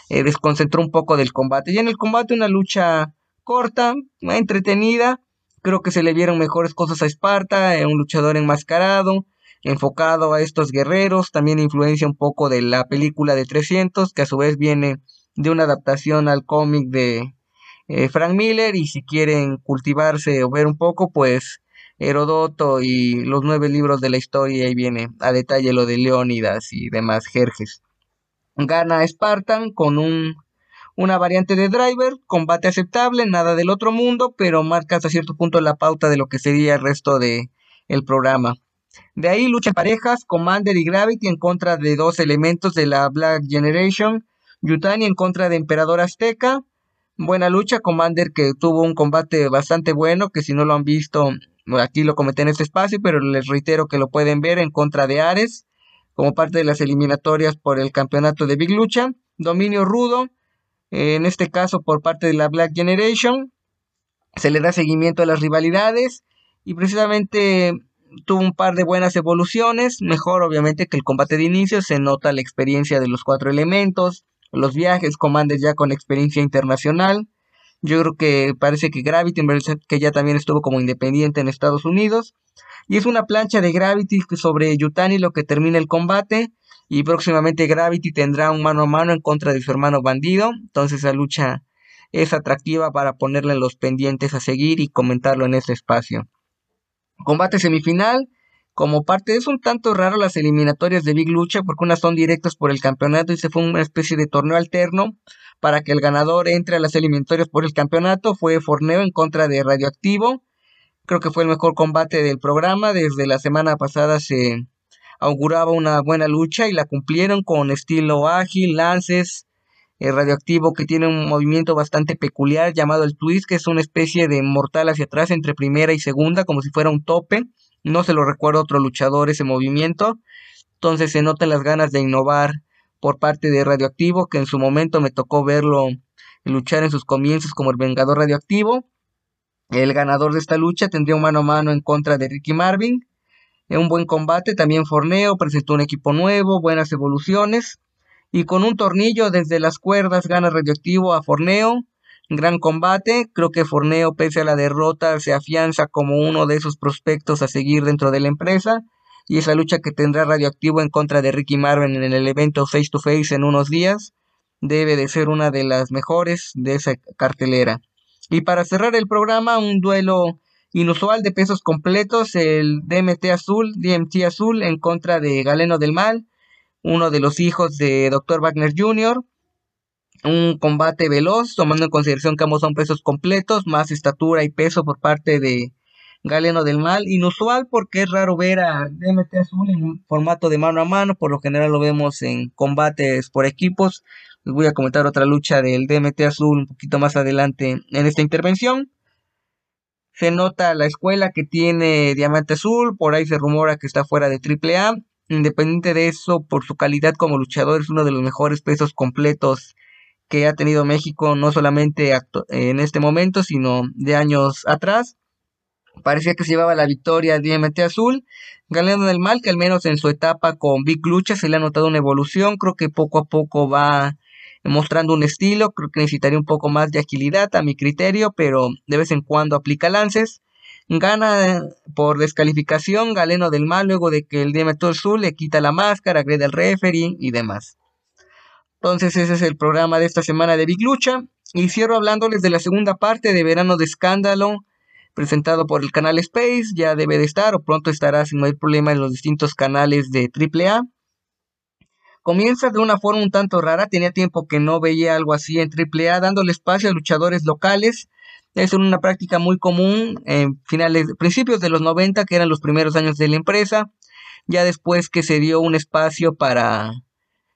eh, desconcentró un poco del combate. Y en el combate una lucha corta, entretenida. Creo que se le vieron mejores cosas a Esparta, eh, un luchador enmascarado, enfocado a estos guerreros, también influencia un poco de la película de 300, que a su vez viene de una adaptación al cómic de eh, Frank Miller, y si quieren cultivarse o ver un poco, pues Herodoto y los nueve libros de la historia, ahí viene a detalle lo de Leónidas y demás Jerjes. Gana Spartan con un, una variante de driver, combate aceptable, nada del otro mundo, pero marca hasta cierto punto la pauta de lo que sería el resto de el programa. De ahí lucha parejas, Commander y Gravity en contra de dos elementos de la Black Generation, Yutani en contra de Emperador Azteca. Buena lucha, Commander que tuvo un combate bastante bueno, que si no lo han visto, aquí lo comenté en este espacio, pero les reitero que lo pueden ver en contra de Ares, como parte de las eliminatorias por el campeonato de Big Lucha. Dominio rudo, en este caso por parte de la Black Generation. Se le da seguimiento a las rivalidades y precisamente tuvo un par de buenas evoluciones, mejor obviamente que el combate de inicio, se nota la experiencia de los cuatro elementos, los viajes, comandes ya con experiencia internacional. Yo creo que parece que Gravity, que ya también estuvo como independiente en Estados Unidos. Y es una plancha de Gravity sobre Yutani lo que termina el combate. Y próximamente Gravity tendrá un mano a mano en contra de su hermano bandido. Entonces esa lucha es atractiva para ponerle los pendientes a seguir y comentarlo en este espacio. Combate semifinal. Como parte es un tanto raro las eliminatorias de Big Lucha porque unas son directas por el campeonato y se fue una especie de torneo alterno para que el ganador entre a las eliminatorias por el campeonato. Fue Forneo en contra de Radioactivo. Creo que fue el mejor combate del programa. Desde la semana pasada se auguraba una buena lucha y la cumplieron con estilo ágil, lances, el radioactivo que tiene un movimiento bastante peculiar llamado el twist, que es una especie de mortal hacia atrás entre primera y segunda, como si fuera un tope. No se lo recuerda otro luchador ese movimiento. Entonces se notan las ganas de innovar por parte de Radioactivo, que en su momento me tocó verlo luchar en sus comienzos como el Vengador Radioactivo. El ganador de esta lucha tendría un mano a mano en contra de Ricky Marvin. En un buen combate, también Forneo presentó un equipo nuevo, buenas evoluciones Y con un tornillo desde las cuerdas gana Radioactivo a Forneo. Gran combate. Creo que Forneo, pese a la derrota, se afianza como uno de esos prospectos a seguir dentro de la empresa. Y esa lucha que tendrá Radioactivo en contra de Ricky Marvin en el evento Face to Face en unos días debe de ser una de las mejores de esa cartelera. Y para cerrar el programa, un duelo inusual de pesos completos, el DMT Azul, DMT Azul en contra de Galeno del Mal, uno de los hijos de Dr. Wagner Jr., un combate veloz, tomando en consideración que ambos son pesos completos, más estatura y peso por parte de Galeno del Mal, inusual porque es raro ver a DMT Azul en formato de mano a mano, por lo general lo vemos en combates por equipos, les voy a comentar otra lucha del DMT Azul un poquito más adelante en esta intervención. Se nota la escuela que tiene Diamante Azul, por ahí se rumora que está fuera de AAA. Independiente de eso, por su calidad como luchador, es uno de los mejores pesos completos que ha tenido México, no solamente en este momento, sino de años atrás. Parecía que se llevaba la victoria DMT Azul, ganando del mal, que al menos en su etapa con Big Lucha se le ha notado una evolución. Creo que poco a poco va mostrando un estilo, creo que necesitaría un poco más de agilidad a mi criterio, pero de vez en cuando aplica lances. Gana por descalificación Galeno del Mal luego de que el Diametro Azul le quita la máscara, agrede al referee y demás. Entonces ese es el programa de esta semana de Big Lucha. Y cierro hablándoles de la segunda parte de Verano de Escándalo, presentado por el canal Space. Ya debe de estar o pronto estará sin mayor problema en los distintos canales de AAA. Comienza de una forma un tanto rara, tenía tiempo que no veía algo así en AAA, dándole espacio a luchadores locales. Es una práctica muy común en finales, principios de los 90, que eran los primeros años de la empresa. Ya después que se dio un espacio para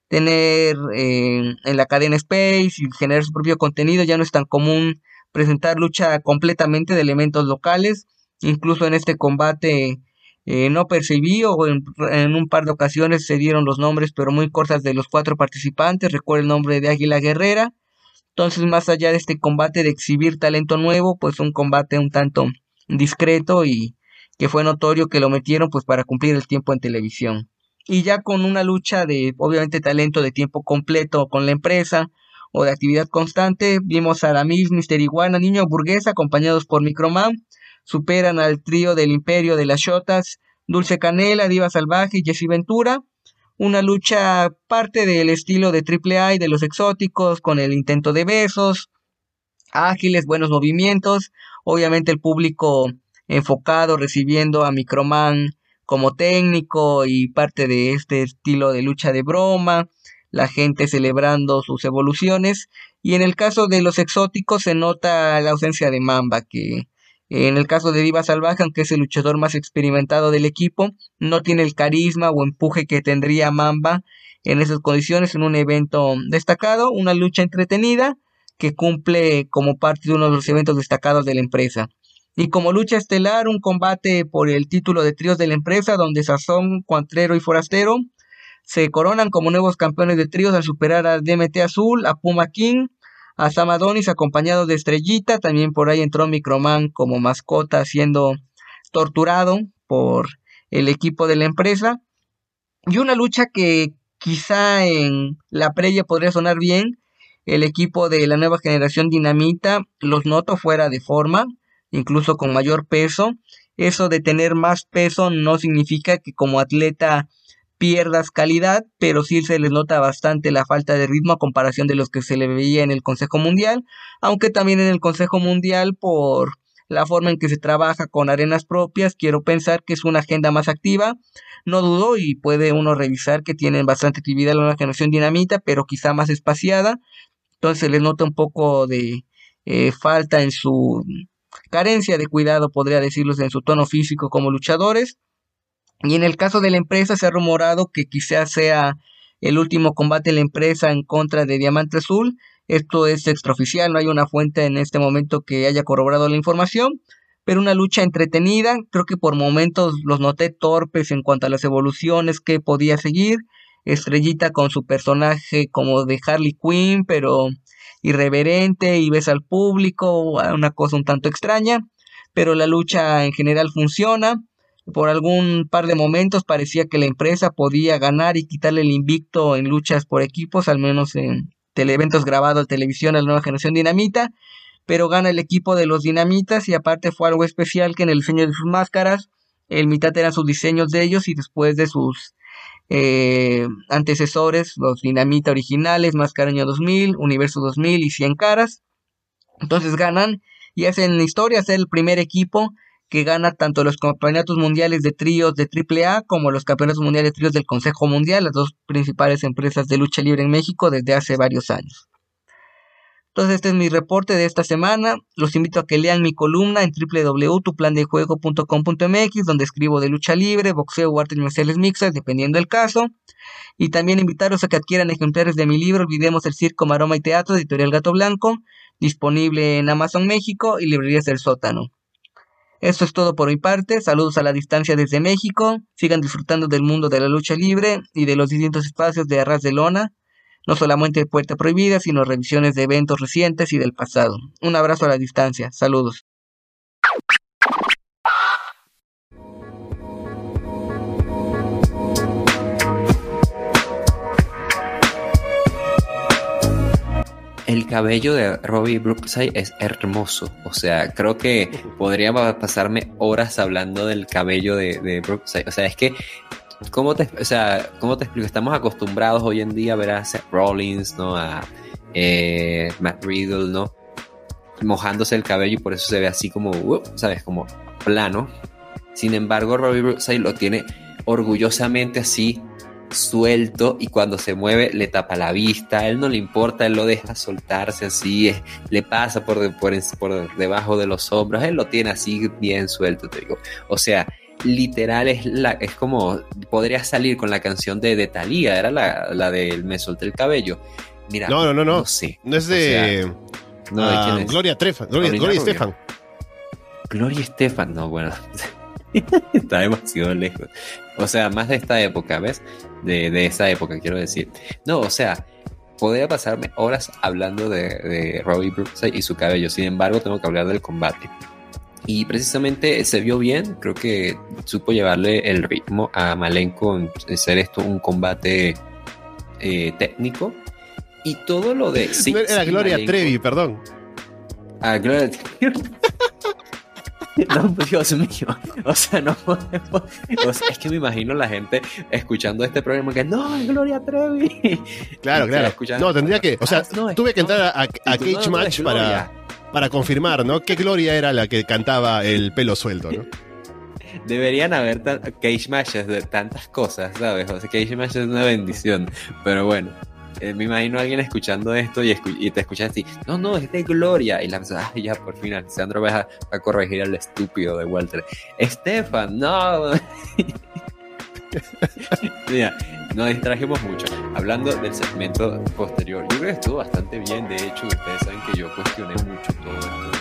tener eh, en la cadena Space y generar su propio contenido, ya no es tan común presentar lucha completamente de elementos locales. Incluso en este combate eh, no percibí o en, un par de ocasiones se dieron los nombres, pero muy cortas de los cuatro participantes. Recuerdo el nombre de Águila Guerrera. Entonces, más allá de este combate de exhibir talento nuevo, pues un combate un tanto discreto y que fue notorio que lo metieron pues para cumplir el tiempo en televisión. Y ya con una lucha de obviamente talento de tiempo completo con la empresa o de actividad constante, vimos a Aramis, Mister Iguana, Niño Burguesa acompañados por Microman superan al trío del Imperio de las Shotas, Dulce Canela, Diva Salvaje y Jesse Ventura. Una lucha parte del estilo de AAA y de los exóticos, con el intento de besos, ágiles, buenos movimientos. Obviamente el público enfocado recibiendo a Microman como técnico y parte de este estilo de lucha de broma, la gente celebrando sus evoluciones y en el caso de los exóticos se nota la ausencia de Mamba que en el caso de Diva Salvaje, aunque es el luchador más experimentado del equipo, no tiene el carisma o empuje que tendría Mamba en esas condiciones en un evento destacado, una lucha entretenida que cumple como parte de uno de los eventos destacados de la empresa. Y como lucha estelar, un combate por el título de tríos de la empresa, donde Sazón, Cuantrero y Forastero se coronan como nuevos campeones de tríos al superar a DMT Azul, a Puma King, a Sam Adonis acompañado de Estrellita, también por ahí entró Microman como mascota siendo torturado por el equipo de la empresa. Y una lucha que quizá en la previa podría sonar bien, el equipo de la nueva generación Dinamita los noto fuera de forma, incluso con mayor peso. Eso de tener más peso no significa que como atleta pierdas calidad, pero sí se les nota bastante la falta de ritmo a comparación de los que se le veía en el Consejo Mundial, aunque también en el Consejo Mundial por la forma en que se trabaja con arenas propias, quiero pensar que es una agenda más activa, no dudo y puede uno revisar que tienen bastante actividad en la generación dinamita, pero quizá más espaciada, entonces se les nota un poco de eh, falta en su carencia de cuidado, podría decirlo, en su tono físico como luchadores. Y en el caso de la empresa se ha rumorado que quizás sea el último combate de la empresa en contra de Diamante Azul. Esto es extraoficial, no hay una fuente en este momento que haya corroborado la información, pero una lucha entretenida. Creo que por momentos los noté torpes en cuanto a las evoluciones que podía seguir. Estrellita con su personaje como de Harley Quinn, pero irreverente y ves al público, una cosa un tanto extraña, pero la lucha en general funciona. Por algún par de momentos parecía que la empresa podía ganar y quitarle el invicto en luchas por equipos, al menos en teleeventos grabados en televisión a la nueva generación Dinamita, pero gana el equipo de los Dinamitas y aparte fue algo especial que en el diseño de sus máscaras, el mitad eran sus diseños de ellos y después de sus eh, antecesores, los Dinamita originales, Mascaraña 2000, Universo 2000 y 100 caras. Entonces ganan y hacen historia, ser el primer equipo que gana tanto los campeonatos mundiales de tríos de AAA como los campeonatos mundiales de tríos del Consejo Mundial, las dos principales empresas de lucha libre en México desde hace varios años. Entonces este es mi reporte de esta semana. Los invito a que lean mi columna en www.tuplandejuego.com.mx donde escribo de lucha libre, boxeo o artes marciales mixtas, dependiendo del caso. Y también invitaros a que adquieran ejemplares de mi libro Olvidemos el Circo, Maroma y Teatro, editorial Gato Blanco, disponible en Amazon México y librerías del sótano. Esto es todo por mi parte. Saludos a la distancia desde México. Sigan disfrutando del mundo de la lucha libre y de los distintos espacios de Arras de Lona no solamente Puerta Prohibida, sino revisiones de eventos recientes y del pasado. Un abrazo a la distancia. Saludos. El cabello de Robbie Brookside es hermoso. O sea, creo que podría pasarme horas hablando del cabello de, de Brookside. O sea, es que ¿Cómo te, o sea, ¿Cómo te explico? Estamos acostumbrados hoy en día a ver a Seth Rollins, ¿no? A eh, Matt Riddle, ¿no? Mojándose el cabello y por eso se ve así como, uh, ¿sabes? Como plano. Sin embargo, Robbie Brookside lo tiene orgullosamente así suelto y cuando se mueve le tapa la vista, a él no le importa, él lo deja soltarse así, le pasa por, por, por debajo de los hombros, él lo tiene así bien suelto, te digo. O sea, literal es la es como podría salir con la canción de, de Thalía, era la, la del Me solté el cabello. Mira, no, no, no, no. No es de, no, ¿de quién ah, es? Gloria Trefa, Gloria, Gloria Estefan. Gloria Estefan, no, bueno. Está demasiado lejos. O sea, más de esta época, ¿ves? De, de esa época, quiero decir. No, o sea, podría pasarme horas hablando de, de Robbie Brooks y su cabello. Sin embargo, tengo que hablar del combate. Y precisamente se vio bien, creo que supo llevarle el ritmo a Malenko en hacer esto un combate eh, técnico. Y todo lo de... Sí, Era Gloria Trevi, perdón. Ah, Gloria Trevi. No, Dios mío. O sea, no podemos. es que me imagino la gente escuchando este programa que no, es Gloria Trevi. Claro, claro. No, tendría que. O sea, ah, tuve que entrar a, a Cage Match para para confirmar, ¿no? ¿Qué Gloria era la que cantaba el pelo suelto, ¿no? Deberían haber cage matches de tantas cosas, ¿sabes? O sea, cage matches es una bendición. Pero bueno, eh, me imagino a alguien escuchando esto y, te escuchas así, no, no, es de Gloria. Y la persona, ah, ya, por fin, Alessandro va a, corregir al estúpido de Walter. Estefan, no. Mira, nos distrajimos mucho. Hablando del segmento posterior, yo creo que estuvo bastante bien. De hecho, ustedes saben que yo cuestioné mucho todo esto